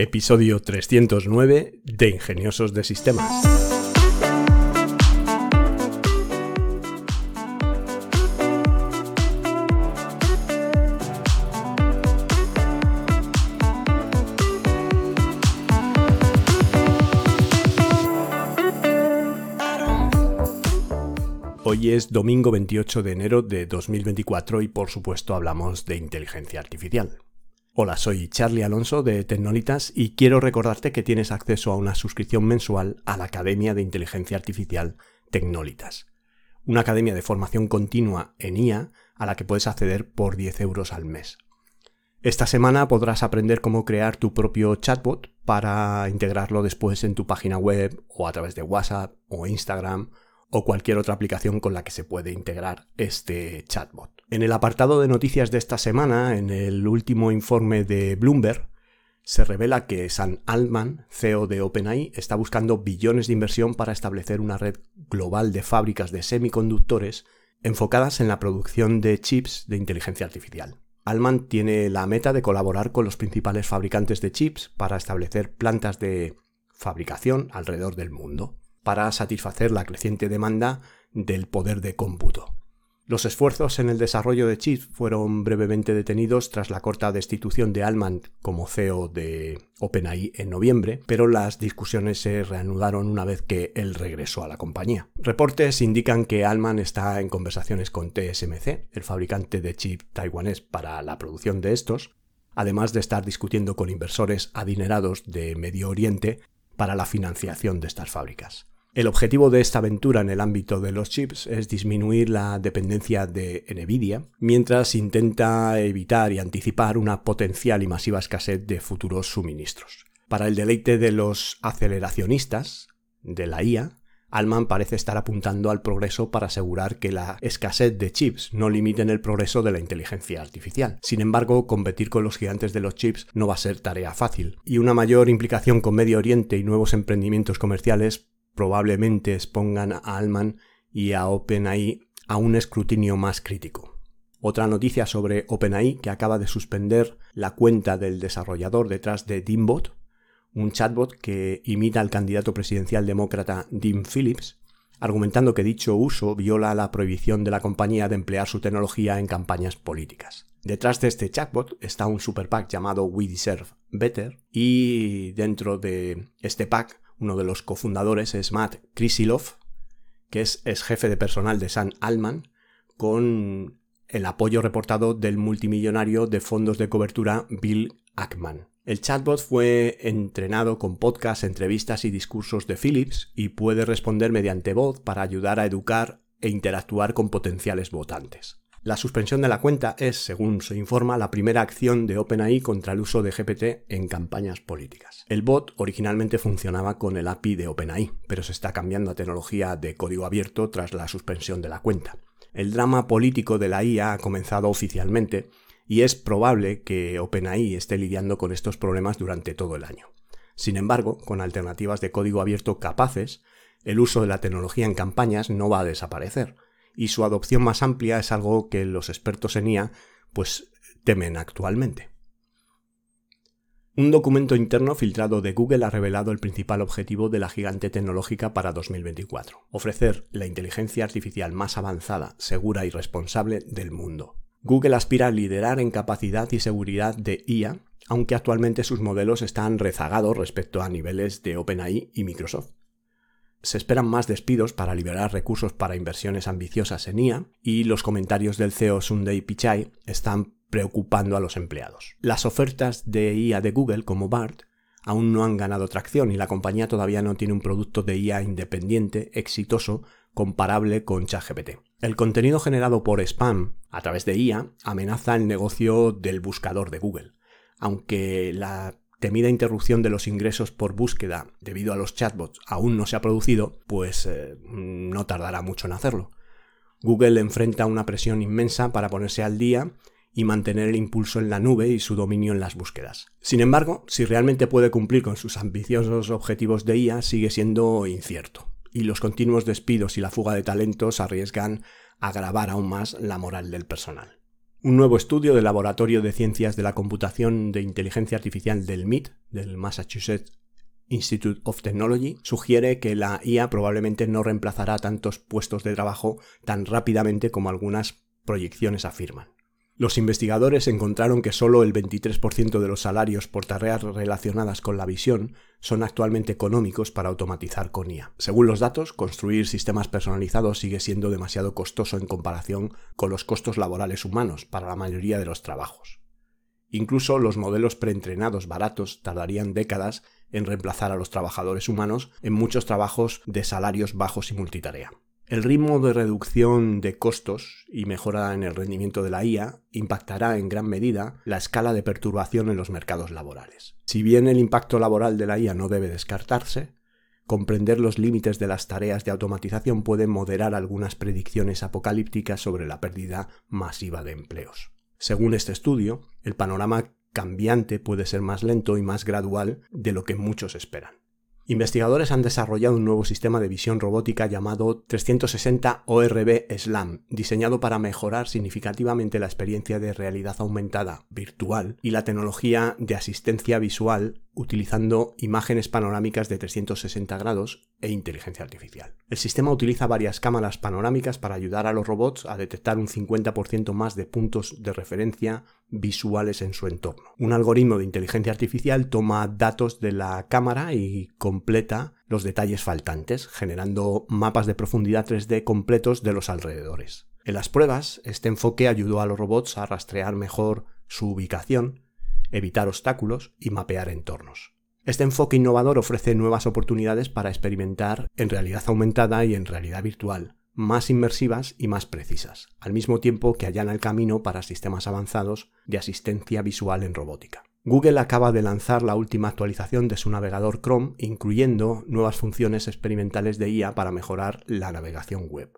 episodio 309 de Ingeniosos de Sistemas. Hoy es domingo 28 de enero de 2024 y por supuesto hablamos de inteligencia artificial. Hola, soy Charlie Alonso de Tecnolitas y quiero recordarte que tienes acceso a una suscripción mensual a la Academia de Inteligencia Artificial Tecnolitas, una academia de formación continua en IA a la que puedes acceder por 10 euros al mes. Esta semana podrás aprender cómo crear tu propio chatbot para integrarlo después en tu página web o a través de WhatsApp o Instagram o cualquier otra aplicación con la que se puede integrar este chatbot. En el apartado de noticias de esta semana, en el último informe de Bloomberg, se revela que Sam Altman, CEO de OpenAI, está buscando billones de inversión para establecer una red global de fábricas de semiconductores enfocadas en la producción de chips de inteligencia artificial. Altman tiene la meta de colaborar con los principales fabricantes de chips para establecer plantas de fabricación alrededor del mundo para satisfacer la creciente demanda del poder de cómputo. Los esfuerzos en el desarrollo de chips fueron brevemente detenidos tras la corta destitución de Altman como CEO de OpenAI en noviembre, pero las discusiones se reanudaron una vez que él regresó a la compañía. Reportes indican que Altman está en conversaciones con TSMC, el fabricante de chip taiwanés para la producción de estos, además de estar discutiendo con inversores adinerados de Medio Oriente para la financiación de estas fábricas. El objetivo de esta aventura en el ámbito de los chips es disminuir la dependencia de Nvidia, mientras intenta evitar y anticipar una potencial y masiva escasez de futuros suministros. Para el deleite de los aceleracionistas de la IA, Alman parece estar apuntando al progreso para asegurar que la escasez de chips no limiten el progreso de la inteligencia artificial. Sin embargo, competir con los gigantes de los chips no va a ser tarea fácil, y una mayor implicación con Medio Oriente y nuevos emprendimientos comerciales probablemente expongan a Alman y a OpenAI a un escrutinio más crítico. Otra noticia sobre OpenAI que acaba de suspender la cuenta del desarrollador detrás de Dimbot, un chatbot que imita al candidato presidencial demócrata Dean Phillips, argumentando que dicho uso viola la prohibición de la compañía de emplear su tecnología en campañas políticas. Detrás de este chatbot está un super pack llamado We Deserve Better y dentro de este pack uno de los cofundadores es Matt Krisilov, que es, jefe de personal de San Alman, con el apoyo reportado del multimillonario de fondos de cobertura Bill Ackman. El chatbot fue entrenado con podcasts, entrevistas y discursos de Phillips y puede responder mediante voz para ayudar a educar e interactuar con potenciales votantes. La suspensión de la cuenta es, según se informa, la primera acción de OpenAI contra el uso de GPT en campañas políticas. El bot originalmente funcionaba con el API de OpenAI, pero se está cambiando a tecnología de código abierto tras la suspensión de la cuenta. El drama político de la IA ha comenzado oficialmente y es probable que OpenAI esté lidiando con estos problemas durante todo el año. Sin embargo, con alternativas de código abierto capaces, el uso de la tecnología en campañas no va a desaparecer y su adopción más amplia es algo que los expertos en IA pues temen actualmente. Un documento interno filtrado de Google ha revelado el principal objetivo de la gigante tecnológica para 2024, ofrecer la inteligencia artificial más avanzada, segura y responsable del mundo. Google aspira a liderar en capacidad y seguridad de IA, aunque actualmente sus modelos están rezagados respecto a niveles de OpenAI y Microsoft se esperan más despidos para liberar recursos para inversiones ambiciosas en IA y los comentarios del CEO Sunday Pichai están preocupando a los empleados. Las ofertas de IA de Google como BART aún no han ganado tracción y la compañía todavía no tiene un producto de IA independiente exitoso comparable con ChatGPT. El contenido generado por spam a través de IA amenaza el negocio del buscador de Google. Aunque la temida interrupción de los ingresos por búsqueda debido a los chatbots aún no se ha producido, pues eh, no tardará mucho en hacerlo. Google enfrenta una presión inmensa para ponerse al día y mantener el impulso en la nube y su dominio en las búsquedas. Sin embargo, si realmente puede cumplir con sus ambiciosos objetivos de IA sigue siendo incierto, y los continuos despidos y la fuga de talentos arriesgan a agravar aún más la moral del personal. Un nuevo estudio del Laboratorio de Ciencias de la Computación de Inteligencia Artificial del MIT, del Massachusetts Institute of Technology, sugiere que la IA probablemente no reemplazará tantos puestos de trabajo tan rápidamente como algunas proyecciones afirman. Los investigadores encontraron que solo el 23% de los salarios por tareas relacionadas con la visión son actualmente económicos para automatizar con IA. Según los datos, construir sistemas personalizados sigue siendo demasiado costoso en comparación con los costos laborales humanos para la mayoría de los trabajos. Incluso los modelos preentrenados baratos tardarían décadas en reemplazar a los trabajadores humanos en muchos trabajos de salarios bajos y multitarea. El ritmo de reducción de costos y mejora en el rendimiento de la IA impactará en gran medida la escala de perturbación en los mercados laborales. Si bien el impacto laboral de la IA no debe descartarse, comprender los límites de las tareas de automatización puede moderar algunas predicciones apocalípticas sobre la pérdida masiva de empleos. Según este estudio, el panorama cambiante puede ser más lento y más gradual de lo que muchos esperan. Investigadores han desarrollado un nuevo sistema de visión robótica llamado 360 ORB SLAM, diseñado para mejorar significativamente la experiencia de realidad aumentada virtual y la tecnología de asistencia visual utilizando imágenes panorámicas de 360 grados e inteligencia artificial. El sistema utiliza varias cámaras panorámicas para ayudar a los robots a detectar un 50% más de puntos de referencia visuales en su entorno. Un algoritmo de inteligencia artificial toma datos de la cámara y completa los detalles faltantes, generando mapas de profundidad 3D completos de los alrededores. En las pruebas, este enfoque ayudó a los robots a rastrear mejor su ubicación, evitar obstáculos y mapear entornos. Este enfoque innovador ofrece nuevas oportunidades para experimentar en realidad aumentada y en realidad virtual, más inmersivas y más precisas, al mismo tiempo que allana el camino para sistemas avanzados de asistencia visual en robótica. Google acaba de lanzar la última actualización de su navegador Chrome, incluyendo nuevas funciones experimentales de IA para mejorar la navegación web,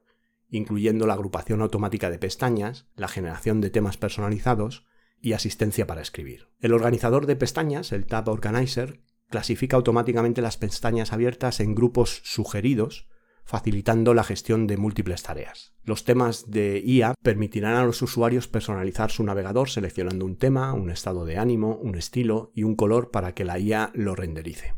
incluyendo la agrupación automática de pestañas, la generación de temas personalizados y asistencia para escribir. El organizador de pestañas, el Tab Organizer, clasifica automáticamente las pestañas abiertas en grupos sugeridos, facilitando la gestión de múltiples tareas. Los temas de IA permitirán a los usuarios personalizar su navegador seleccionando un tema, un estado de ánimo, un estilo y un color para que la IA lo renderice.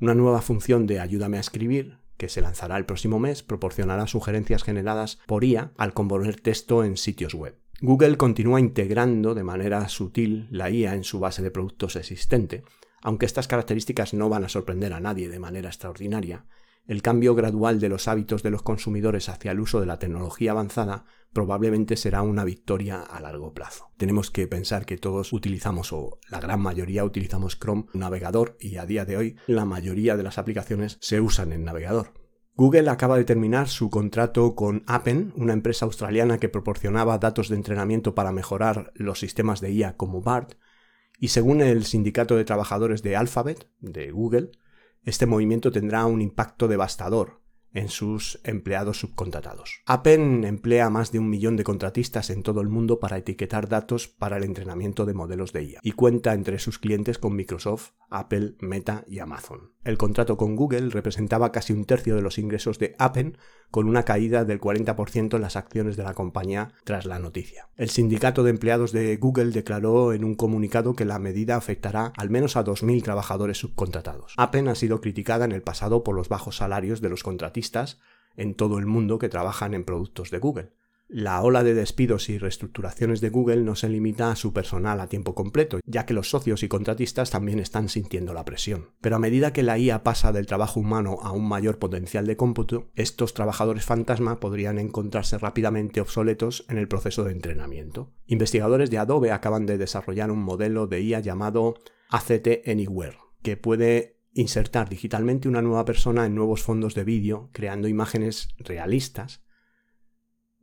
Una nueva función de Ayúdame a escribir, que se lanzará el próximo mes, proporcionará sugerencias generadas por IA al componer texto en sitios web. Google continúa integrando de manera sutil la IA en su base de productos existente, aunque estas características no van a sorprender a nadie de manera extraordinaria, el cambio gradual de los hábitos de los consumidores hacia el uso de la tecnología avanzada probablemente será una victoria a largo plazo. Tenemos que pensar que todos utilizamos, o la gran mayoría utilizamos Chrome, navegador, y a día de hoy la mayoría de las aplicaciones se usan en navegador. Google acaba de terminar su contrato con Appen, una empresa australiana que proporcionaba datos de entrenamiento para mejorar los sistemas de IA como BART, y según el sindicato de trabajadores de Alphabet, de Google, este movimiento tendrá un impacto devastador en sus empleados subcontratados. Appen emplea a más de un millón de contratistas en todo el mundo para etiquetar datos para el entrenamiento de modelos de IA y cuenta entre sus clientes con Microsoft, Apple, Meta y Amazon. El contrato con Google representaba casi un tercio de los ingresos de Appen, con una caída del 40% en las acciones de la compañía tras la noticia. El sindicato de empleados de Google declaró en un comunicado que la medida afectará al menos a 2.000 trabajadores subcontratados. Appen ha sido criticada en el pasado por los bajos salarios de los contratistas en todo el mundo que trabajan en productos de Google. La ola de despidos y reestructuraciones de Google no se limita a su personal a tiempo completo, ya que los socios y contratistas también están sintiendo la presión. Pero a medida que la IA pasa del trabajo humano a un mayor potencial de cómputo, estos trabajadores fantasma podrían encontrarse rápidamente obsoletos en el proceso de entrenamiento. Investigadores de Adobe acaban de desarrollar un modelo de IA llamado ACT Anywhere, que puede insertar digitalmente una nueva persona en nuevos fondos de vídeo, creando imágenes realistas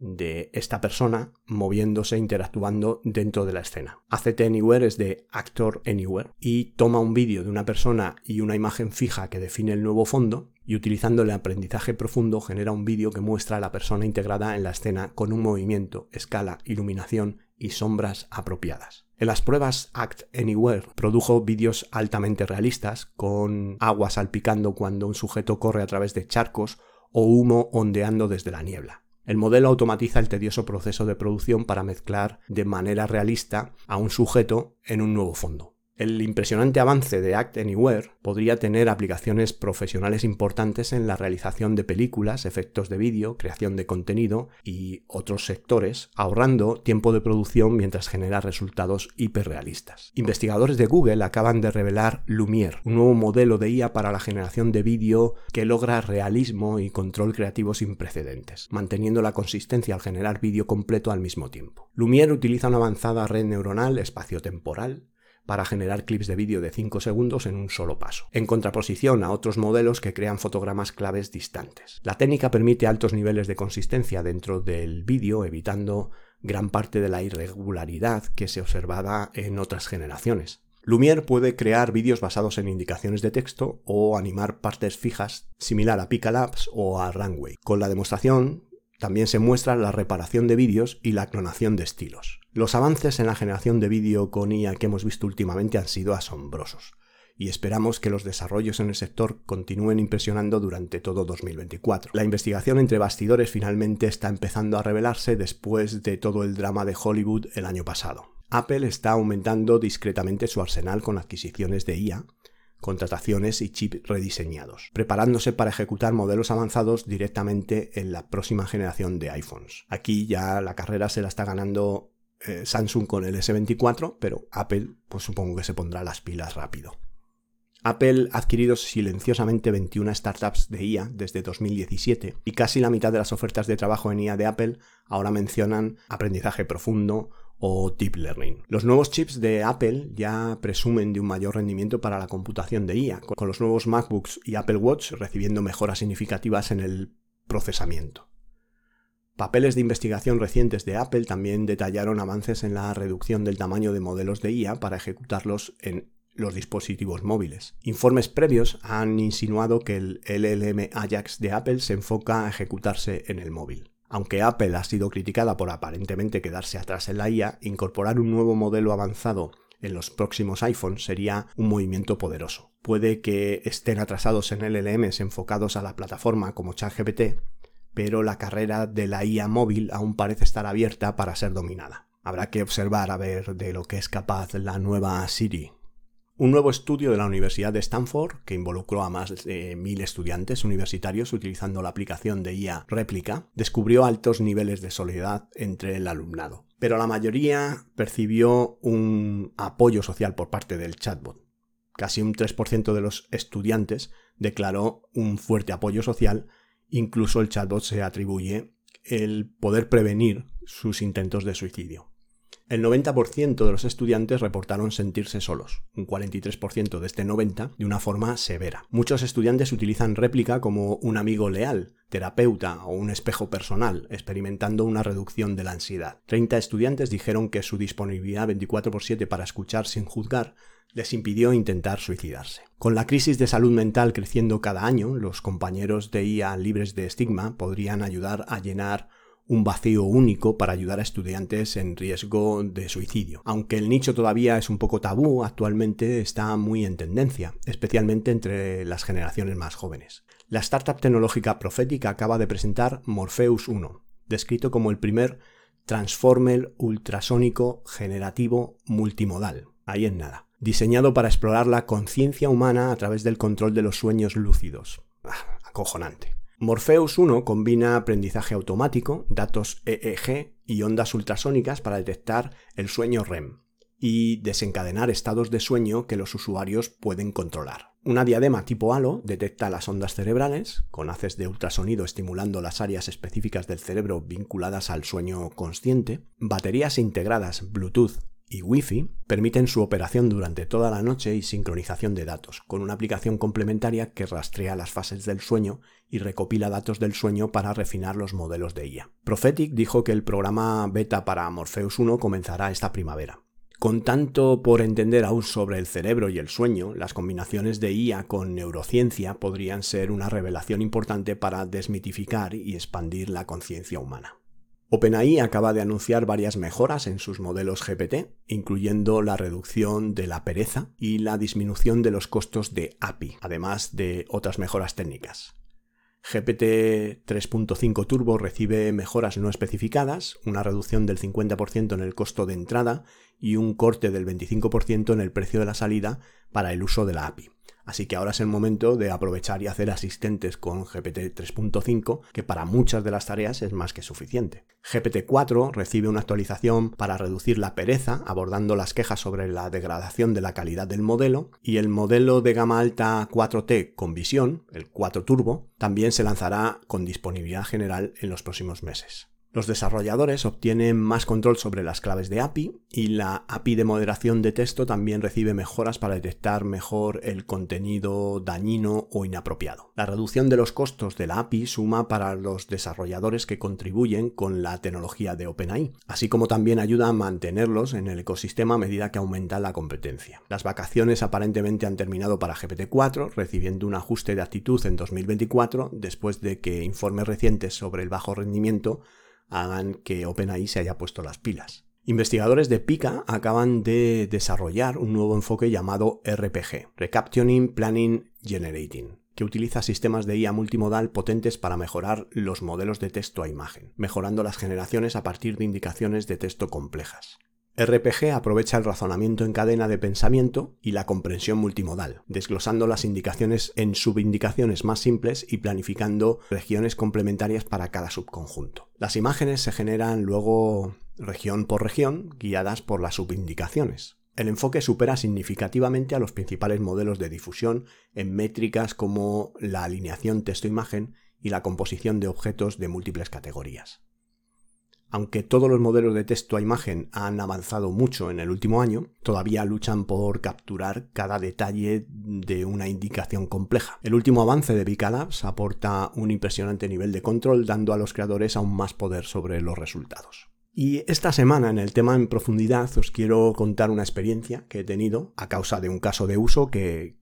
de esta persona moviéndose, interactuando dentro de la escena. ACT Anywhere es de Actor Anywhere y toma un vídeo de una persona y una imagen fija que define el nuevo fondo y utilizando el aprendizaje profundo genera un vídeo que muestra a la persona integrada en la escena con un movimiento, escala, iluminación y sombras apropiadas. En las pruebas Act Anywhere produjo vídeos altamente realistas con agua salpicando cuando un sujeto corre a través de charcos o humo ondeando desde la niebla. El modelo automatiza el tedioso proceso de producción para mezclar de manera realista a un sujeto en un nuevo fondo. El impresionante avance de Act Anywhere podría tener aplicaciones profesionales importantes en la realización de películas, efectos de vídeo, creación de contenido y otros sectores, ahorrando tiempo de producción mientras genera resultados hiperrealistas. Investigadores de Google acaban de revelar Lumiere, un nuevo modelo de IA para la generación de vídeo que logra realismo y control creativo sin precedentes, manteniendo la consistencia al generar vídeo completo al mismo tiempo. Lumiere utiliza una avanzada red neuronal espaciotemporal para generar clips de vídeo de 5 segundos en un solo paso, en contraposición a otros modelos que crean fotogramas claves distantes. La técnica permite altos niveles de consistencia dentro del vídeo, evitando gran parte de la irregularidad que se observaba en otras generaciones. Lumiere puede crear vídeos basados en indicaciones de texto o animar partes fijas similar a Picalabs o a Runway. Con la demostración también se muestra la reparación de vídeos y la clonación de estilos. Los avances en la generación de vídeo con IA que hemos visto últimamente han sido asombrosos, y esperamos que los desarrollos en el sector continúen impresionando durante todo 2024. La investigación entre bastidores finalmente está empezando a revelarse después de todo el drama de Hollywood el año pasado. Apple está aumentando discretamente su arsenal con adquisiciones de IA, contrataciones y chips rediseñados, preparándose para ejecutar modelos avanzados directamente en la próxima generación de iPhones. Aquí ya la carrera se la está ganando eh, Samsung con el S24, pero Apple pues supongo que se pondrá las pilas rápido. Apple ha adquirido silenciosamente 21 startups de IA desde 2017 y casi la mitad de las ofertas de trabajo en IA de Apple ahora mencionan aprendizaje profundo o deep learning. Los nuevos chips de Apple ya presumen de un mayor rendimiento para la computación de IA, con los nuevos MacBooks y Apple Watch recibiendo mejoras significativas en el procesamiento. Papeles de investigación recientes de Apple también detallaron avances en la reducción del tamaño de modelos de IA para ejecutarlos en los dispositivos móviles. Informes previos han insinuado que el LLM Ajax de Apple se enfoca a ejecutarse en el móvil. Aunque Apple ha sido criticada por aparentemente quedarse atrás en la IA, incorporar un nuevo modelo avanzado en los próximos iPhones sería un movimiento poderoso. Puede que estén atrasados en LLMs enfocados a la plataforma como ChatGPT, pero la carrera de la IA móvil aún parece estar abierta para ser dominada. Habrá que observar a ver de lo que es capaz la nueva Siri un nuevo estudio de la Universidad de Stanford, que involucró a más de mil estudiantes universitarios utilizando la aplicación de IA Réplica, descubrió altos niveles de soledad entre el alumnado. Pero la mayoría percibió un apoyo social por parte del chatbot. Casi un 3% de los estudiantes declaró un fuerte apoyo social, incluso el chatbot se atribuye el poder prevenir sus intentos de suicidio. El 90% de los estudiantes reportaron sentirse solos, un 43% de este 90% de una forma severa. Muchos estudiantes utilizan réplica como un amigo leal, terapeuta o un espejo personal, experimentando una reducción de la ansiedad. 30 estudiantes dijeron que su disponibilidad 24 x 7 para escuchar sin juzgar les impidió intentar suicidarse. Con la crisis de salud mental creciendo cada año, los compañeros de IA libres de estigma podrían ayudar a llenar un vacío único para ayudar a estudiantes en riesgo de suicidio. Aunque el nicho todavía es un poco tabú, actualmente está muy en tendencia, especialmente entre las generaciones más jóvenes. La startup tecnológica Profética acaba de presentar Morpheus 1, descrito como el primer Transformer ultrasónico generativo multimodal. Ahí en nada. Diseñado para explorar la conciencia humana a través del control de los sueños lúcidos. Ah, acojonante. Morpheus 1 combina aprendizaje automático, datos EEG y ondas ultrasónicas para detectar el sueño REM y desencadenar estados de sueño que los usuarios pueden controlar. Una diadema tipo halo detecta las ondas cerebrales, con haces de ultrasonido estimulando las áreas específicas del cerebro vinculadas al sueño consciente, baterías integradas Bluetooth y Wi-Fi permiten su operación durante toda la noche y sincronización de datos, con una aplicación complementaria que rastrea las fases del sueño y recopila datos del sueño para refinar los modelos de IA. Prophetic dijo que el programa beta para Morpheus 1 comenzará esta primavera. Con tanto por entender aún sobre el cerebro y el sueño, las combinaciones de IA con neurociencia podrían ser una revelación importante para desmitificar y expandir la conciencia humana. OpenAI acaba de anunciar varias mejoras en sus modelos GPT, incluyendo la reducción de la pereza y la disminución de los costos de API, además de otras mejoras técnicas. GPT 3.5 Turbo recibe mejoras no especificadas, una reducción del 50% en el costo de entrada y un corte del 25% en el precio de la salida para el uso de la API. Así que ahora es el momento de aprovechar y hacer asistentes con GPT 3.5, que para muchas de las tareas es más que suficiente. GPT 4 recibe una actualización para reducir la pereza, abordando las quejas sobre la degradación de la calidad del modelo, y el modelo de gama alta 4T con visión, el 4 Turbo, también se lanzará con disponibilidad general en los próximos meses. Los desarrolladores obtienen más control sobre las claves de API y la API de moderación de texto también recibe mejoras para detectar mejor el contenido dañino o inapropiado. La reducción de los costos de la API suma para los desarrolladores que contribuyen con la tecnología de OpenAI, así como también ayuda a mantenerlos en el ecosistema a medida que aumenta la competencia. Las vacaciones aparentemente han terminado para GPT-4, recibiendo un ajuste de actitud en 2024 después de que informes recientes sobre el bajo rendimiento hagan que OpenAI se haya puesto las pilas. Investigadores de Pika acaban de desarrollar un nuevo enfoque llamado RPG, Recaptioning Planning Generating, que utiliza sistemas de IA multimodal potentes para mejorar los modelos de texto a imagen, mejorando las generaciones a partir de indicaciones de texto complejas. RPG aprovecha el razonamiento en cadena de pensamiento y la comprensión multimodal, desglosando las indicaciones en subindicaciones más simples y planificando regiones complementarias para cada subconjunto. Las imágenes se generan luego región por región, guiadas por las subindicaciones. El enfoque supera significativamente a los principales modelos de difusión en métricas como la alineación texto-imagen y la composición de objetos de múltiples categorías. Aunque todos los modelos de texto a imagen han avanzado mucho en el último año, todavía luchan por capturar cada detalle de una indicación compleja. El último avance de Labs aporta un impresionante nivel de control, dando a los creadores aún más poder sobre los resultados. Y esta semana en el tema en profundidad os quiero contar una experiencia que he tenido a causa de un caso de uso que,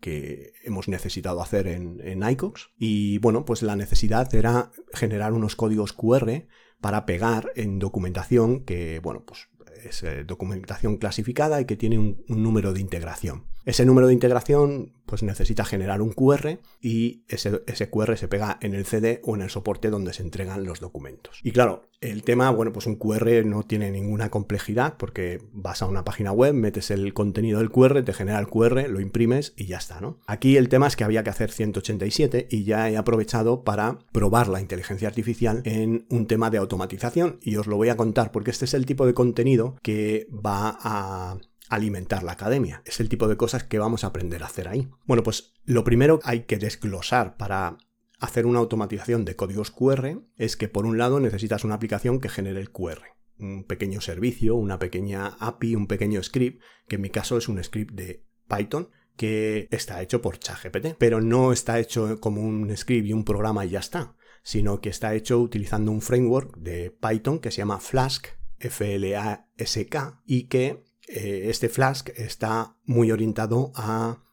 hemos necesitado hacer en, en iCox. Y bueno, pues la necesidad era generar unos códigos QR para pegar en documentación que, bueno, pues es eh, documentación clasificada y que tiene un, número de integración. Ese número de integración pues necesita generar un QR y ese, ese, QR se pega en el CD o en el soporte donde se entregan los documentos. Y claro, el tema, bueno, pues un QR no tiene ninguna complejidad porque vas a una página web, metes el contenido del QR, te genera el QR, lo imprimes y ya está, ¿no? Aquí el tema es que había que hacer 187 y ya he aprovechado para probar la inteligencia artificial en un tema de automatización y os lo voy a contar porque este es el tipo de contenido que va a alimentar la academia. Es el tipo de cosas que vamos a aprender a hacer ahí. Bueno, pues lo primero hay que desglosar para hacer una automatización de códigos QR es que por un lado necesitas una aplicación que genere el QR. Un pequeño servicio, una pequeña API, un pequeño script, que en mi caso es un script de Python que está hecho por ChatGPT, pero no está hecho como un script y un programa y ya está, sino que está hecho utilizando un framework de Python que se llama Flask, F-L-A-S-K, y que eh, este Flask está muy orientado a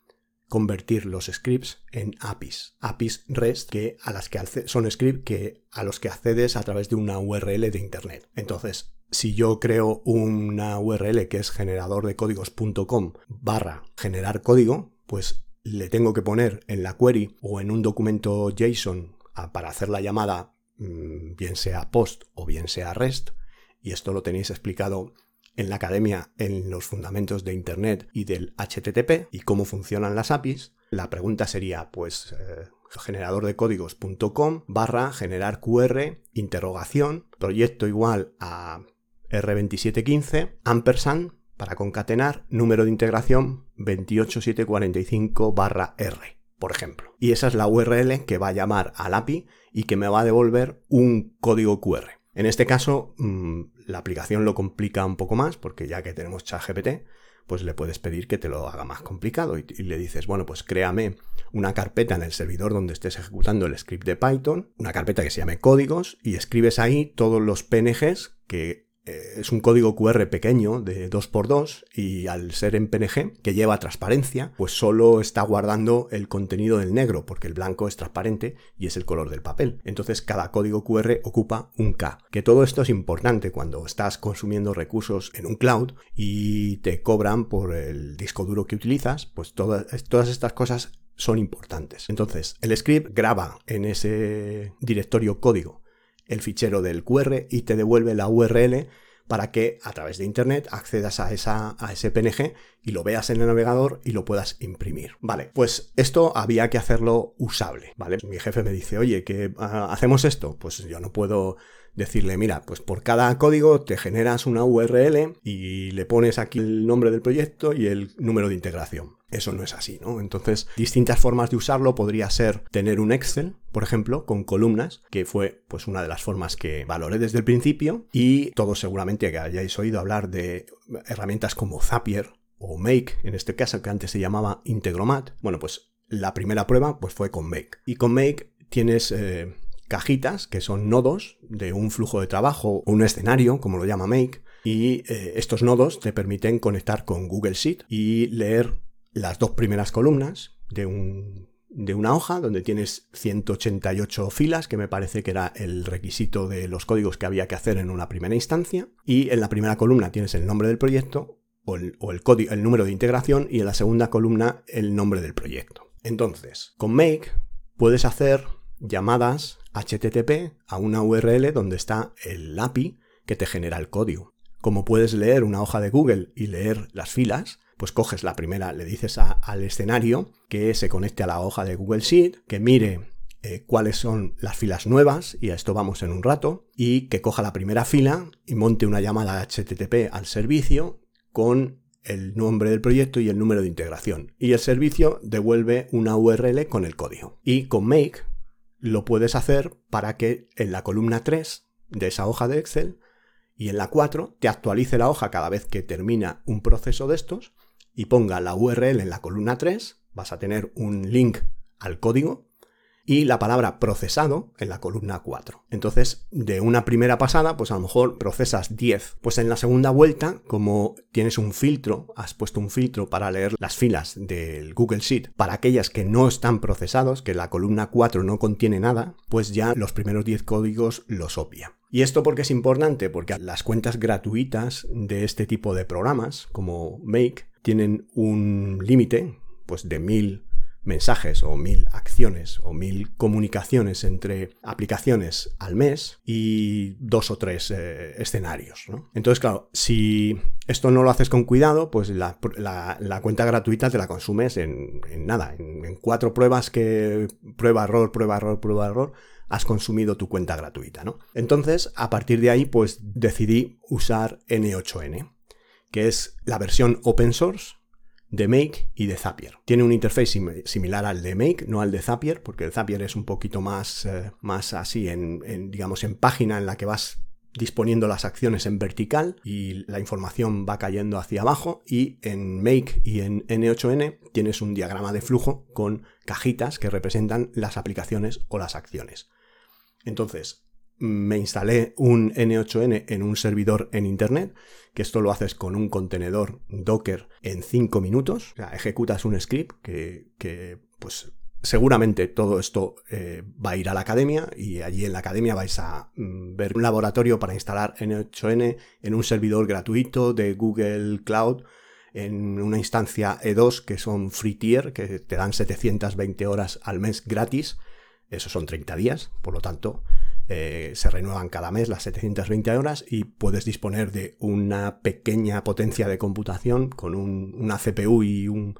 convertir los scripts en APIs, APIs REST que a las que son scripts que a los que accedes a través de una URL de internet. Entonces, si yo creo una URL que es generador de códigos.com barra generar código, pues le tengo que poner en la query o en un documento JSON para hacer la llamada, mm, bien sea POST o bien sea REST, y esto lo tenéis explicado en la academia en los fundamentos de Internet y del HTTP y cómo funcionan las APIs, la pregunta sería, pues, eh, generador de códigos.com barra generar QR, interrogación, proyecto igual a R2715, ampersand, para concatenar, número de integración 28745 barra R, por ejemplo. Y esa es la URL que va a llamar al API y que me va a devolver un código QR. En este caso, mm, la aplicación lo complica un poco más, porque ya que tenemos ChatGPT, pues le puedes pedir que te lo haga más complicado. Y, le dices, bueno, pues créame una carpeta en el servidor donde estés ejecutando el script de Python, una carpeta que se llame códigos y escribes ahí todos los PNGs que es un código QR pequeño de 2x2 y al ser en PNG, que lleva transparencia, pues solo está guardando el contenido del negro, porque el blanco es transparente y es el color del papel. Entonces cada código QR ocupa un K. Que todo esto es importante cuando estás consumiendo recursos en un cloud y te cobran por el disco duro que utilizas, pues todas, todas estas cosas son importantes. Entonces, el script graba en ese directorio código el fichero del QR y te devuelve la URL para que a través de Internet accedas a, esa, a ese PNG y lo veas en el navegador y lo puedas imprimir. Vale, pues esto había que hacerlo usable, ¿vale? Mi jefe me dice, oye, que ah, hacemos esto, pues yo no puedo decirle, mira, pues por cada código te generas una URL y le pones aquí el nombre del proyecto y el número de integración. Eso no es así, ¿no? Entonces, distintas formas de usarlo podría ser tener un Excel, por ejemplo, con columnas, que fue pues una de las formas que valoré desde el principio y todos seguramente que hayáis oído hablar de herramientas como Zapier o Make, en este caso que antes se llamaba Integromat. Bueno, pues la primera prueba pues fue con Make. Y con Make tienes eh, cajitas que son nodos de un flujo de trabajo, un escenario, como lo llama Make, y eh, estos nodos te permiten conectar con Google Sheet y leer las dos primeras columnas de, un, de una hoja donde tienes 188 filas, que me parece que era el requisito de los códigos que había que hacer en una primera instancia, y en la primera columna tienes el nombre del proyecto o el, o el, código, el número de integración y en la segunda columna el nombre del proyecto. Entonces, con Make puedes hacer llamadas HTTP a una URL donde está el API que te genera el código. Como puedes leer una hoja de Google y leer las filas, pues coges la primera, le dices al escenario que se conecte a la hoja de Google Sheet, que mire eh, cuáles son las filas nuevas, y a esto vamos en un rato, y que coja la primera fila y monte una llamada HTTP al servicio con el nombre del proyecto y el número de integración. Y el servicio devuelve una URL con el código. Y con Make lo puedes hacer para que en la columna 3 de esa hoja de Excel y en la 4 te actualice la hoja cada vez que termina un proceso de estos y ponga la URL en la columna 3, vas a tener un link al código y la palabra procesado en la columna 4. Entonces, de una primera pasada, pues a lo mejor procesas 10. Pues en la segunda vuelta, como tienes un filtro, has puesto un filtro para leer las filas del Google Sheet para aquellas que no están procesados, que la columna 4 no contiene nada, pues ya los primeros 10 códigos los obvia. ¿Y esto por qué es importante? Porque las cuentas gratuitas de este tipo de programas, como Make, tienen un límite pues de mil mensajes o mil acciones o mil comunicaciones entre aplicaciones al mes y dos o tres eh, escenarios. Entonces, claro, si esto no lo haces con cuidado, pues la, cuenta gratuita te la consumes en, nada, en, cuatro pruebas que prueba, error, prueba, error, prueba, error, has consumido tu cuenta gratuita. ¿no? Entonces, a partir de ahí, pues decidí usar N8N, que es la versión open source de Make y de Zapier. Tiene un interface similar al de Make, no al de Zapier, porque el Zapier es un poquito más, eh, más así en, digamos, en página en la que vas disponiendo las acciones en vertical y la información va cayendo hacia abajo y en Make y en N8N tienes un diagrama de flujo con cajitas que representan las aplicaciones o las acciones. Entonces, me instalé un N8N en un servidor en Internet, que esto lo haces con un contenedor Docker en 5 minutos. Ejecutas un script que, pues, seguramente todo esto eh, va a ir a la academia y allí en la academia vais a mm, ver un laboratorio para instalar N8N en un servidor gratuito de Google Cloud en una instancia E2 que son free tier, que te dan 720 horas al mes gratis. Esos son 30 días, por lo tanto, eh, se renuevan cada mes las 720 horas y puedes disponer de una pequeña potencia de computación con una CPU y un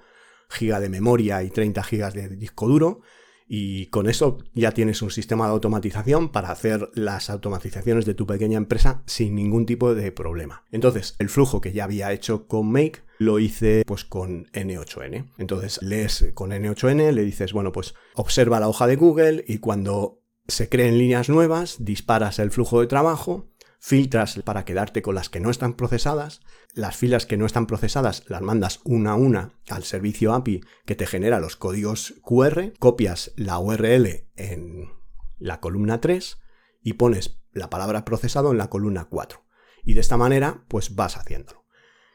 giga de memoria y 30 gigas de disco duro y con eso ya tienes un sistema de automatización para hacer las automatizaciones de tu pequeña empresa sin ningún tipo de problema. Entonces, el flujo que ya había hecho con Make lo hice pues con N8N. Entonces, lees con N8N, le dices, bueno, pues observa la hoja de Google y cuando se creen líneas nuevas, disparas el flujo de trabajo, filtras para quedarte con las que no están procesadas, las filas que no están procesadas las mandas una a una al servicio API que te genera los códigos QR, copias la URL en la columna 3 y pones la palabra procesado en la columna 4. Y de esta manera, pues vas haciéndolo.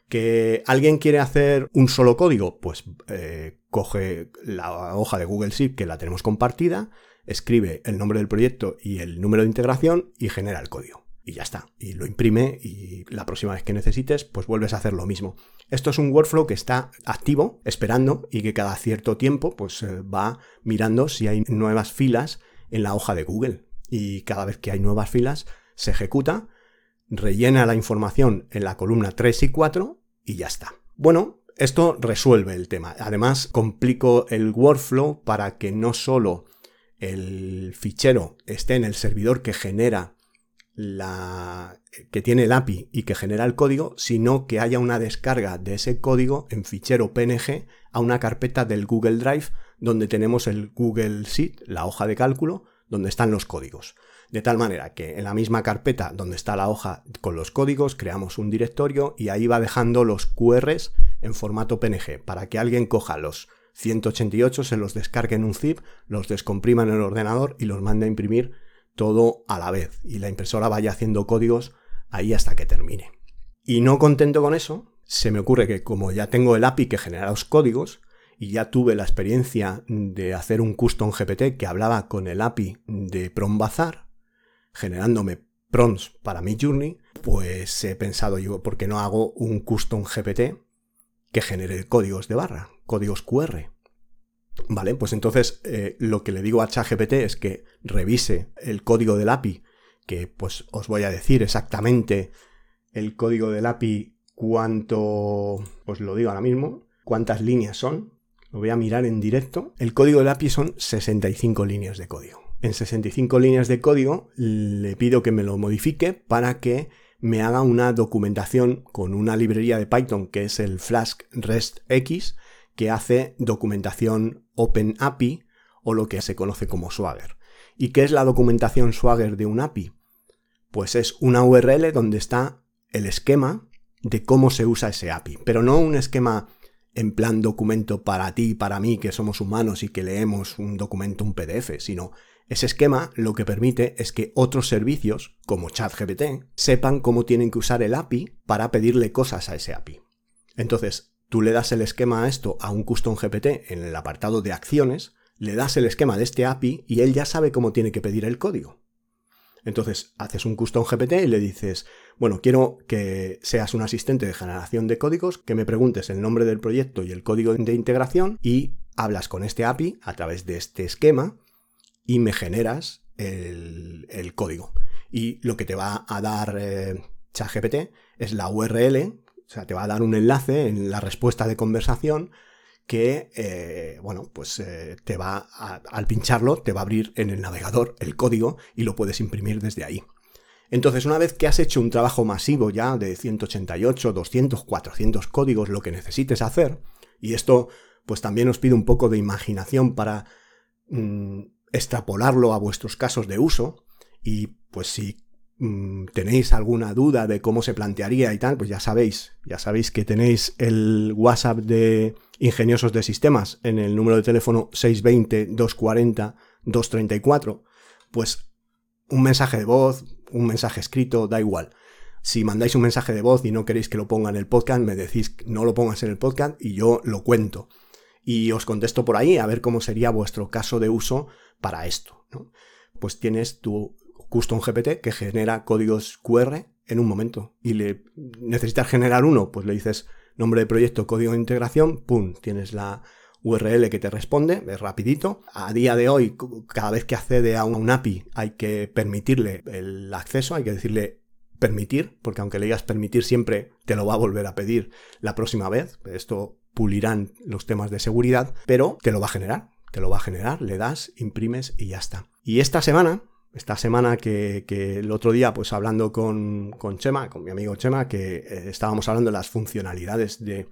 ¿Que alguien quiere hacer un solo código? Pues eh, coge la hoja de Google Sheet que la tenemos compartida, escribe el nombre del proyecto y el número de integración y genera el código. y ya está. Y lo imprime y la próxima vez que necesites, pues vuelves a hacer lo mismo. Esto es un workflow que está activo, esperando y que cada cierto tiempo pues eh, va mirando si hay nuevas filas en la hoja de Google. Y cada vez que hay nuevas filas, se ejecuta, rellena la información en la columna 3 y 4 y ya está. Bueno, esto resuelve el tema. Además, complico el workflow para que no solo el fichero esté en el servidor que genera la que tiene el API y que genera el código, sino que haya una descarga de ese código en fichero PNG a una carpeta del Google Drive donde tenemos el Google Sheet, la hoja de cálculo, donde están los códigos. De tal manera que en la misma carpeta donde está la hoja con los códigos, creamos un directorio y ahí va dejando los QRs en formato PNG para que alguien coja los 188, se los descargue en un zip, los descomprima en el ordenador y los mande a imprimir todo a la vez y la impresora vaya haciendo códigos ahí hasta que termine. Y no contento con eso, se me ocurre que como ya tengo el API que genera los códigos y ya tuve la experiencia de hacer un custom GPT que hablaba con el API de Prombazar, generándome prompts para mi journey, pues he pensado yo, ¿por qué no hago un custom GPT que genere códigos de barra, códigos QR? Vale, pues entonces eh, lo que le digo a ChatGPT es que revise el código del API, que pues os voy a decir exactamente el código del API, cuánto, os lo digo ahora mismo, cuántas líneas son, lo voy a mirar en directo. El código del API son 65 líneas de código. En 65 líneas de código le pido que me lo modifique para que me haga una documentación con una librería de Python que es el Flask REST X que hace documentación Open API o lo que se conoce como Swagger. ¿Y qué es la documentación Swagger de un API? Pues es una URL donde está el esquema de cómo se usa ese API, pero no un esquema en plan documento para ti y para mí que somos humanos y que leemos un documento, un PDF, sino ese esquema lo que permite es que otros servicios, como ChatGPT, sepan cómo tienen que usar el API para pedirle cosas a ese API. Entonces, Tú le das el esquema a esto a un custom GPT en el apartado de acciones, le das el esquema de este API y él ya sabe cómo tiene que pedir el código. Entonces haces un custom GPT y le dices, bueno, quiero que seas un asistente de generación de códigos, que me preguntes el nombre del proyecto y el código de integración y hablas con este API a través de este esquema y me generas el, código. Y lo que te va a dar eh, ChatGPT es la URL o sea, te va a dar un enlace en la respuesta de conversación que, eh, bueno, pues eh, te va, al pincharlo, te va a abrir en el navegador el código y lo puedes imprimir desde ahí. Entonces, una vez que has hecho un trabajo masivo ya de 188, 200, 400 códigos, lo que necesites hacer, y esto pues también os pido un poco de imaginación para mm, extrapolarlo a vuestros casos de uso, y pues si Mm, tenéis alguna duda de cómo se plantearía y tal, pues ya sabéis, ya sabéis que tenéis el WhatsApp de ingeniosos de sistemas en el número de teléfono 620-240-234, pues un mensaje de voz, un mensaje escrito, da igual. Si mandáis un mensaje de voz y no queréis que lo ponga en el podcast, me decís no lo pongas en el podcast y yo lo cuento. Y os contesto por ahí a ver cómo sería vuestro caso de uso para esto. Pues tienes tu Custom GPT que genera códigos QR en un momento. Y le necesitas generar uno, pues le dices nombre de proyecto, código de integración, pum, tienes la URL que te responde, es rapidito. A día de hoy, cada vez que accede a un API hay que permitirle el acceso, hay que decirle permitir, porque aunque le digas permitir siempre, te lo va a volver a pedir la próxima vez. Esto pulirán los temas de seguridad, pero te lo va a generar. Te lo va a generar, le das, imprimes y ya está. Y esta semana, esta semana que, el otro día, pues hablando con, Chema, con mi amigo Chema, que eh, estábamos hablando de las funcionalidades de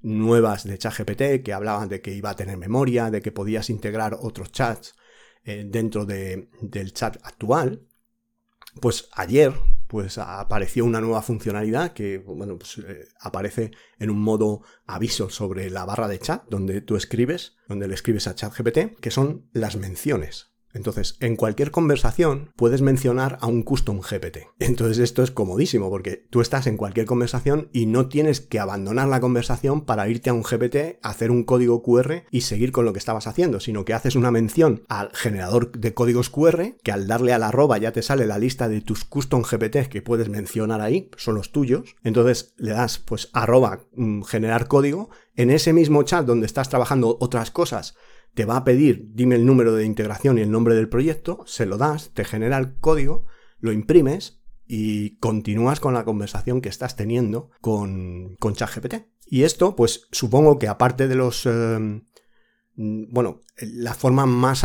nuevas de ChatGPT, que hablaban de que iba a tener memoria, de que podías integrar otros chats eh, dentro del chat actual, pues ayer pues apareció una nueva funcionalidad que bueno, pues, eh, aparece en un modo aviso sobre la barra de chat donde tú escribes, donde le escribes a ChatGPT, que son las menciones. Entonces, en cualquier conversación puedes mencionar a un custom GPT. Entonces, esto es comodísimo porque tú estás en cualquier conversación y no tienes que abandonar la conversación para irte a un GPT, hacer un código QR y seguir con lo que estabas haciendo, sino que haces una mención al generador de códigos QR, que al darle a la arroba ya te sale la lista de tus custom GPT que puedes mencionar ahí, son los tuyos. Entonces, le das pues arroba mm, generar código. En ese mismo chat donde estás trabajando otras cosas, te va a pedir, dime el número de integración y el nombre del proyecto, se lo das, te genera el código, lo imprimes y continúas con la conversación que estás teniendo con, con ChatGPT. Y esto, pues supongo que aparte de los eh, bueno, la forma más,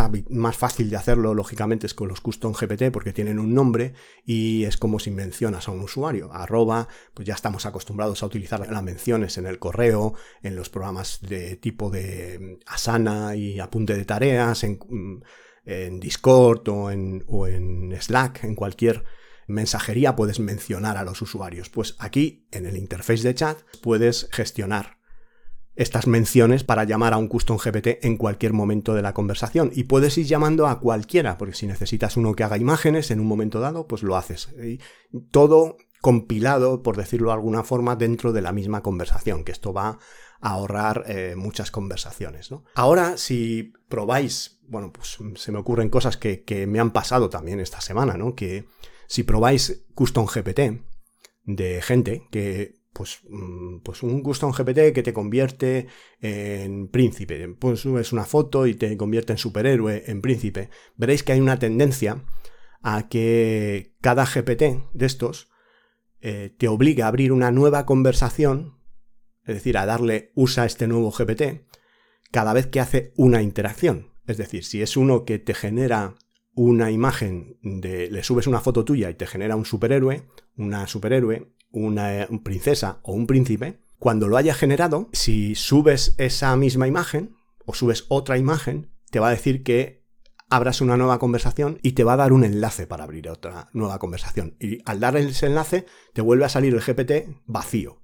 fácil de hacerlo, lógicamente, es con los custom GPT porque tienen un nombre y es como si mencionas a un usuario. Arroba, pues ya estamos acostumbrados a utilizar las menciones en el correo, en los programas de tipo de mm, Asana y apunte de tareas, en, mm, Discord o en, o en Slack, en cualquier mensajería puedes mencionar a los usuarios. Pues aquí, en el interface de chat, puedes gestionar estas menciones para llamar a un custom GPT en cualquier momento de la conversación. Y puedes ir llamando a cualquiera, porque si necesitas uno que haga imágenes en un momento dado, pues lo haces. todo compilado, por decirlo de alguna forma, dentro de la misma conversación, que esto va a ahorrar eh, muchas conversaciones. Ahora, si probáis, bueno, pues se me ocurren cosas que, que me han pasado también esta semana, ¿no? Que si probáis Custom GPT de gente que pues, mm, pues un custom GPT que te convierte en príncipe. Pues subes una foto y te convierte en superhéroe, en príncipe. Veréis que hay una tendencia a que cada GPT de estos eh, te obliga a abrir una nueva conversación, es decir, a darle usa este nuevo GPT, cada vez que hace una interacción. Es decir, si es uno que te genera una imagen de, le subes una foto tuya y te genera un superhéroe, una superhéroe, una princesa o un príncipe, cuando lo haya generado, si subes esa misma imagen o subes otra imagen, te va a decir que abras una nueva conversación y te va a dar un enlace para abrir otra nueva conversación. Y al dar ese enlace, te vuelve a salir el GPT vacío.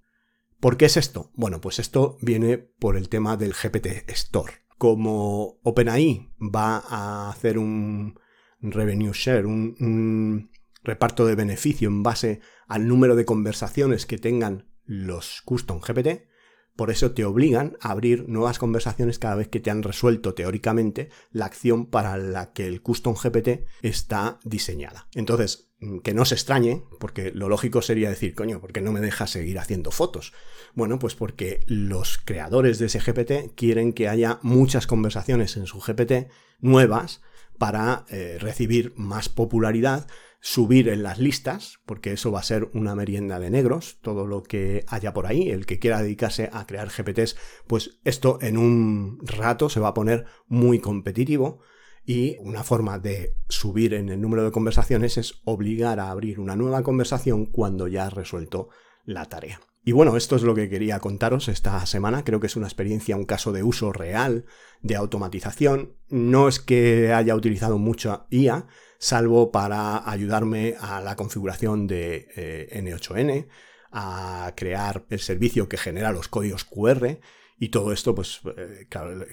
¿Por qué es esto? Bueno, pues esto viene por el tema del GPT Store. Como OpenAI va a hacer un revenue share, un reparto de beneficio en base al número de conversaciones que tengan los custom GPT, por eso te obligan a abrir nuevas conversaciones cada vez que te han resuelto teóricamente la acción para la que el custom GPT está diseñada. Entonces, mm, que no se extrañe, porque lo lógico sería decir, coño, ¿por qué no me deja seguir haciendo fotos? Bueno, pues porque los creadores de ese GPT quieren que haya muchas conversaciones en su GPT nuevas para eh, recibir más popularidad, subir en las listas, porque eso va a ser una merienda de negros, todo lo que haya por ahí, el que quiera dedicarse a crear GPTs, pues esto en un rato se va a poner muy competitivo y una forma de subir en el número de conversaciones es obligar a abrir una nueva conversación cuando ya has resuelto la tarea. Y bueno, esto es lo que quería contaros esta semana. Creo que es una experiencia, un caso de uso real de automatización. No es que haya utilizado mucho IA, salvo para ayudarme a la configuración de eh, N8N, a crear el servicio que genera los códigos QR y todo esto, pues, eh,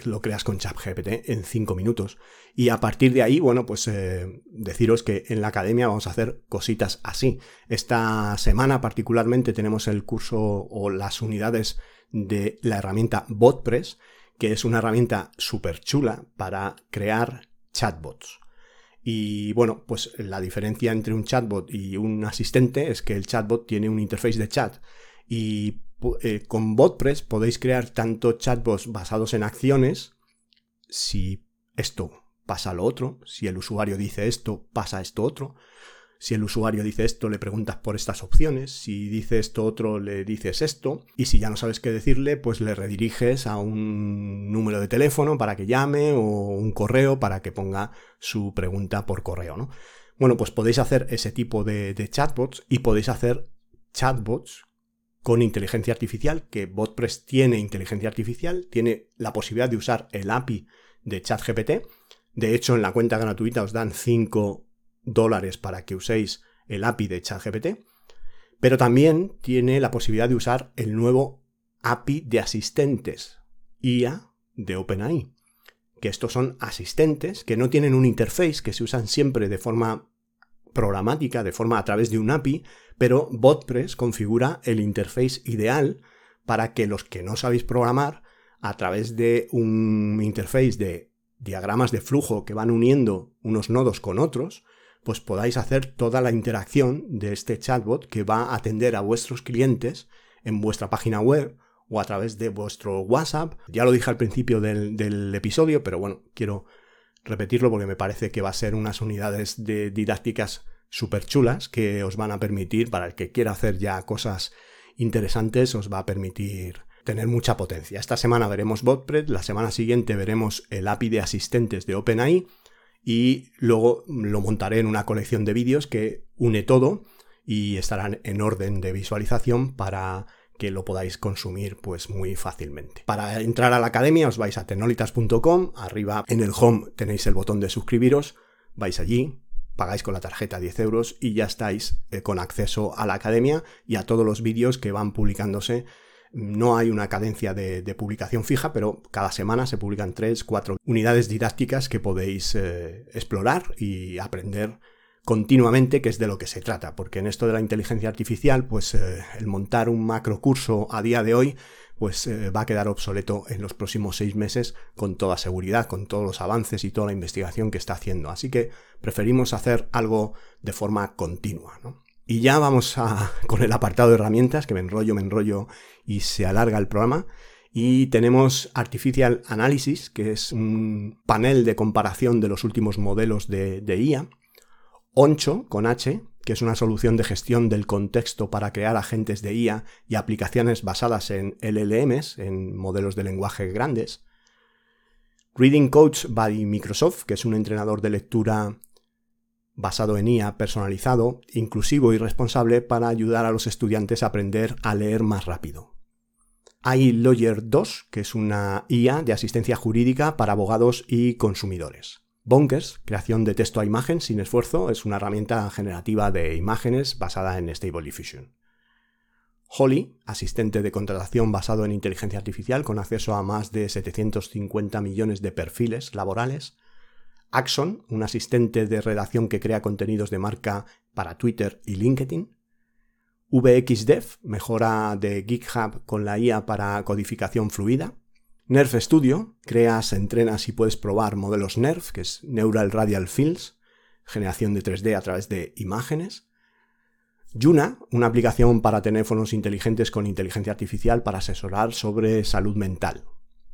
lo creas con ChatGPT en 5 minutos. Y a partir de ahí, bueno, pues eh, deciros que en la academia vamos a hacer cositas así. Esta semana particularmente tenemos el curso o las unidades de la herramienta BotPress, que es una herramienta súper chula para crear chatbots. Y bueno, pues la diferencia entre un chatbot y un asistente es que el chatbot tiene un interface de chat. Y eh, con BotPress podéis crear tanto chatbots basados en acciones, si esto pasa lo otro, si el usuario dice esto, pasa esto otro, si el usuario dice esto, le preguntas por estas opciones. Si dice esto otro, le dices esto. Y si ya no sabes qué decirle, pues le rediriges a un número de teléfono para que llame o un correo para que ponga su pregunta por correo, ¿no? Bueno, pues podéis hacer ese tipo de, chatbots y podéis hacer chatbots con inteligencia artificial, que BotPress tiene inteligencia artificial, tiene la posibilidad de usar el API de ChatGPT. De hecho, en la cuenta gratuita os dan 5 dólares para que uséis el API de ChatGPT, pero también tiene la posibilidad de usar el nuevo API de asistentes IA de OpenAI, que estos son asistentes que no tienen un interface, que se usan siempre de forma programática, de forma a través de un API, pero BotPress configura el interface ideal para que los que no sabéis programar, a través de un interface de diagramas de flujo que van uniendo unos nodos con otros, pues podáis hacer toda la interacción de este chatbot que va a atender a vuestros clientes en vuestra página web o a través de vuestro WhatsApp. Ya lo dije al principio del, episodio, pero bueno, quiero repetirlo porque me parece que va a ser unas unidades de didácticas súper chulas que os van a permitir, para el que quiera hacer ya cosas interesantes, os va a permitir tener mucha potencia. Esta semana veremos BotPress, la semana siguiente veremos el API de asistentes de OpenAI y luego lo montaré en una colección de vídeos que une todo y estarán en orden de visualización para que lo podáis consumir pues muy fácilmente. Para entrar a la academia os vais a tenolitas.com, arriba en el home tenéis el botón de suscribiros, vais allí, pagáis con la tarjeta 10 euros y ya estáis eh, con acceso a la academia y a todos los vídeos que van publicándose no hay una cadencia de, publicación fija, pero cada semana se publican 3, 4 unidades didácticas que podéis eh, explorar y aprender continuamente, que es de lo que se trata, porque en esto de la inteligencia artificial, pues eh, el montar un macro curso a día de hoy, pues eh, va a quedar obsoleto en los próximos seis meses con toda seguridad, con todos los avances y toda la investigación que está haciendo. Así que preferimos hacer algo de forma continua. ¿no? Y ya vamos a, con el apartado de herramientas, que me enrollo, me enrollo y se alarga el programa. Y tenemos Artificial Analysis, que es un panel de comparación de los últimos modelos de, de IA. Oncho, con H, que es una solución de gestión del contexto para crear agentes de IA y aplicaciones basadas en LLMs, en modelos de lenguaje grandes. Reading Coach by Microsoft, que es un entrenador de lectura basado en IA, personalizado, inclusivo y responsable para ayudar a los estudiantes a aprender a leer más rápido. Hay Lawyer 2, que es una IA de asistencia jurídica para abogados y consumidores. Bonkers, creación de texto a imagen sin esfuerzo, es una herramienta generativa de imágenes basada en Stable Diffusion. Holly, asistente de contratación basado en inteligencia artificial con acceso a más de 750 millones de perfiles laborales, Axon, un asistente de redacción que crea contenidos de marca para Twitter y LinkedIn. VXDev, mejora de GitHub con la IA para codificación fluida. Nerf Studio, creas, entrenas y puedes probar modelos Nerf, que es Neural Radial Fields, generación de 3D a través de imágenes. Yuna, una aplicación para teléfonos inteligentes con inteligencia artificial para asesorar sobre salud mental.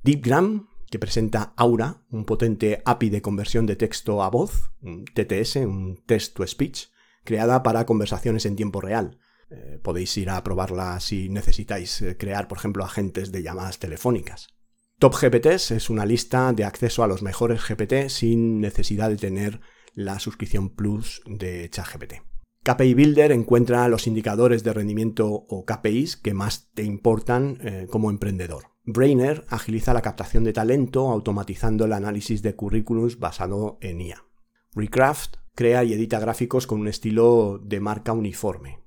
DeepGram, que presenta Aura, un potente API de conversión de texto a voz, un TTS, un Text to Speech, creada para conversaciones en tiempo real. Eh, podéis ir a probarla si necesitáis eh, crear, por ejemplo, agentes de llamadas telefónicas. Top GPTs es una lista de acceso a los mejores GPT sin necesidad de tener la suscripción Plus de ChatGPT. KPI Builder encuentra los indicadores de rendimiento o KPIs que más te importan eh, como emprendedor. Brainer agiliza la captación de talento automatizando el análisis de currículums basado en IA. Recraft crea y edita gráficos con un estilo de marca uniforme.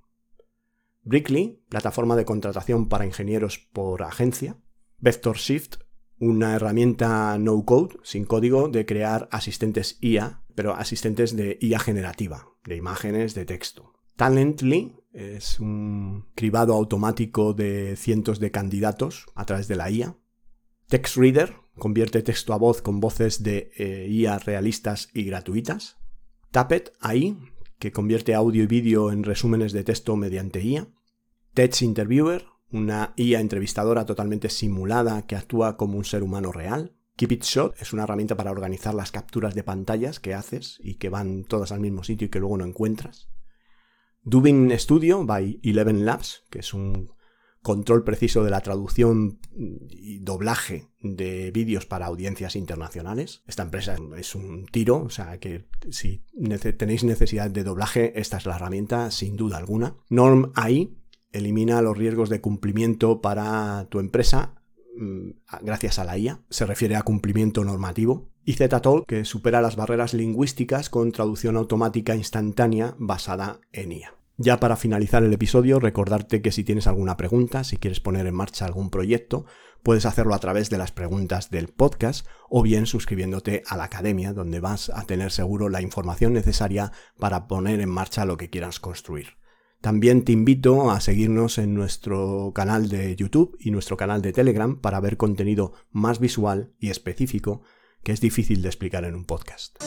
Brickly, plataforma de contratación para ingenieros por agencia. Vector Shift, una herramienta no code, sin código, de crear asistentes IA, pero asistentes de IA generativa, de imágenes, de texto. Talently es un cribado automático de cientos de candidatos a través de la IA. TextReader convierte texto a voz con voces de eh, IA realistas y gratuitas. Tappet AI, que convierte audio y vídeo en resúmenes de texto mediante IA. Text Interviewer, una IA entrevistadora totalmente simulada que actúa como un ser humano real. Keep It Shot es una herramienta para organizar las capturas de pantallas que haces y que van todas al mismo sitio y que luego no encuentras. Dubbing Studio by Eleven Labs, que es un control preciso de la traducción y doblaje de vídeos para audiencias internacionales. Esta empresa es un tiro, o sea que si tenéis necesidad de doblaje, esta es la herramienta sin duda alguna. Norm AI elimina los riesgos de cumplimiento para tu empresa gracias a la IA. Se refiere a cumplimiento normativo. Y ZTOL, que supera las barreras lingüísticas con traducción automática instantánea basada en IA. Ya para finalizar el episodio, recordarte que si tienes alguna pregunta, si quieres poner en marcha algún proyecto, puedes hacerlo a través de las preguntas del podcast o bien suscribiéndote a la academia, donde vas a tener seguro la información necesaria para poner en marcha lo que quieras construir. También te invito a seguirnos en nuestro canal de YouTube y nuestro canal de Telegram para ver contenido más visual y específico que es difícil de explicar en un podcast.